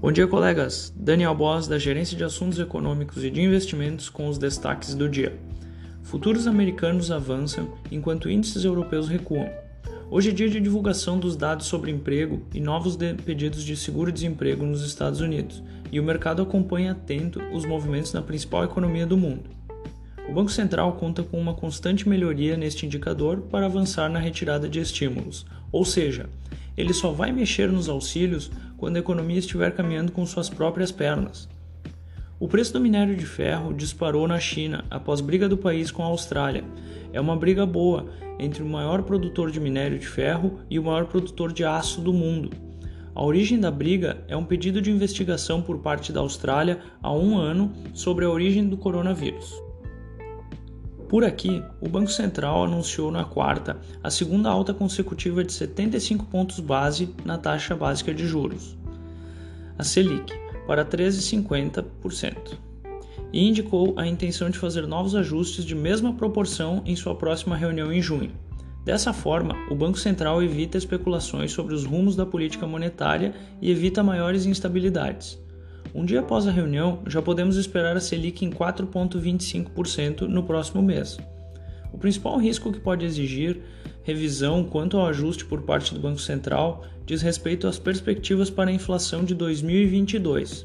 Bom dia, colegas. Daniel Boss, da Gerência de Assuntos Econômicos e de Investimentos, com os destaques do dia. Futuros americanos avançam enquanto índices europeus recuam. Hoje é dia de divulgação dos dados sobre emprego e novos de pedidos de seguro-desemprego nos Estados Unidos, e o mercado acompanha atento os movimentos na principal economia do mundo. O Banco Central conta com uma constante melhoria neste indicador para avançar na retirada de estímulos, ou seja, ele só vai mexer nos auxílios quando a economia estiver caminhando com suas próprias pernas. O preço do minério de ferro disparou na China após briga do país com a Austrália. É uma briga boa entre o maior produtor de minério de ferro e o maior produtor de aço do mundo. A origem da briga é um pedido de investigação por parte da Austrália há um ano sobre a origem do coronavírus. Por aqui, o Banco Central anunciou na quarta a segunda alta consecutiva de 75 pontos base na taxa básica de juros, a Selic, para 13,50%, e indicou a intenção de fazer novos ajustes de mesma proporção em sua próxima reunião em junho. Dessa forma, o Banco Central evita especulações sobre os rumos da política monetária e evita maiores instabilidades. Um dia após a reunião, já podemos esperar a Selic em 4,25% no próximo mês. O principal risco que pode exigir revisão quanto ao ajuste por parte do Banco Central diz respeito às perspectivas para a inflação de 2022.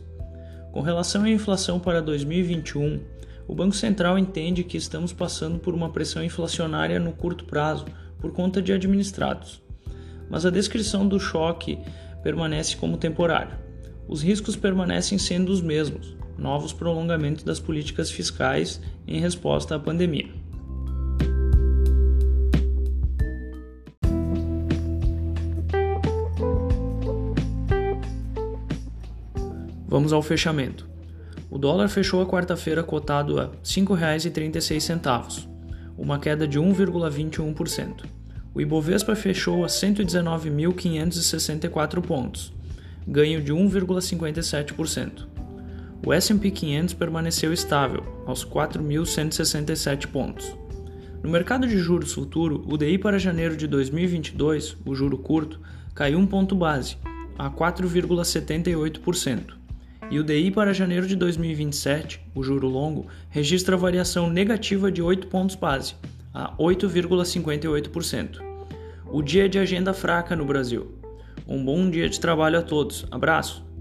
Com relação à inflação para 2021, o Banco Central entende que estamos passando por uma pressão inflacionária no curto prazo por conta de administrados, mas a descrição do choque permanece como temporário os riscos permanecem sendo os mesmos: novos prolongamentos das políticas fiscais em resposta à pandemia. Vamos ao fechamento. O dólar fechou a quarta-feira cotado a R$ 5,36, uma queda de 1,21%. O Ibovespa fechou a 119.564 pontos, ganho de 1,57%. O S&P 500 permaneceu estável, aos 4.167 pontos. No mercado de juros futuro, o DI para janeiro de 2022, o juro curto, caiu um ponto base, a 4,78%. E o DI para janeiro de 2027, o juro longo, registra variação negativa de 8 pontos base, a 8,58%. O dia de agenda fraca no Brasil. Um bom dia de trabalho a todos. Abraço!